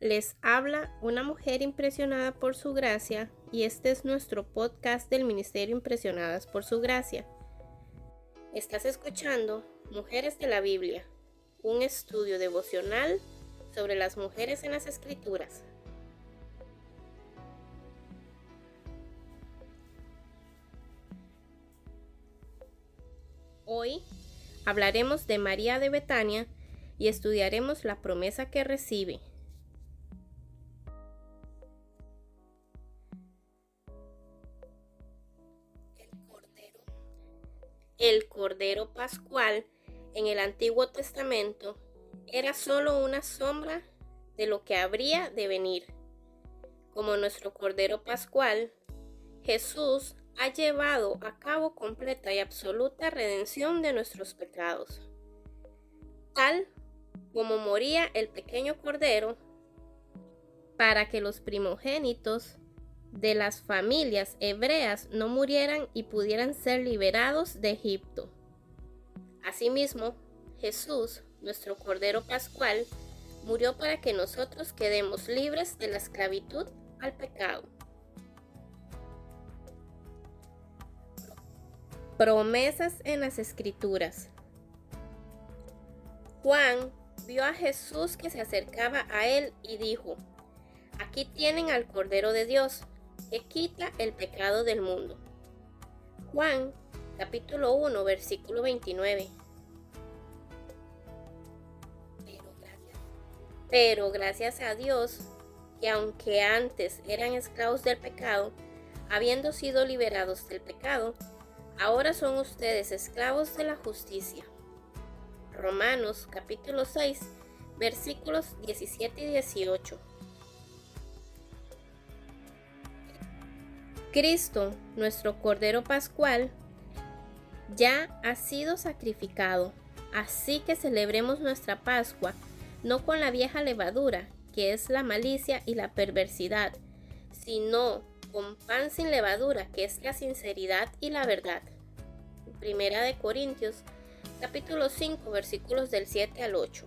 Les habla una mujer impresionada por su gracia y este es nuestro podcast del Ministerio Impresionadas por su gracia. Estás escuchando Mujeres de la Biblia, un estudio devocional sobre las mujeres en las escrituras. Hoy hablaremos de María de Betania y estudiaremos la promesa que recibe. El Cordero Pascual en el Antiguo Testamento era solo una sombra de lo que habría de venir. Como nuestro Cordero Pascual, Jesús ha llevado a cabo completa y absoluta redención de nuestros pecados. Tal como moría el pequeño Cordero, para que los primogénitos de las familias hebreas no murieran y pudieran ser liberados de Egipto. Asimismo, Jesús, nuestro Cordero Pascual, murió para que nosotros quedemos libres de la esclavitud al pecado. Promesas en las Escrituras. Juan vio a Jesús que se acercaba a él y dijo, Aquí tienen al Cordero de Dios que quita el pecado del mundo. Juan capítulo 1 versículo 29. Pero gracias, a Dios que aunque antes eran esclavos del pecado, habiendo sido liberados del pecado, ahora son ustedes esclavos de la justicia. Romanos capítulo 6 versículos 17 y 18. Cristo, nuestro Cordero Pascual, ya ha sido sacrificado, así que celebremos nuestra Pascua, no con la vieja levadura, que es la malicia y la perversidad, sino con pan sin levadura, que es la sinceridad y la verdad. Primera de Corintios, capítulo 5, versículos del 7 al 8.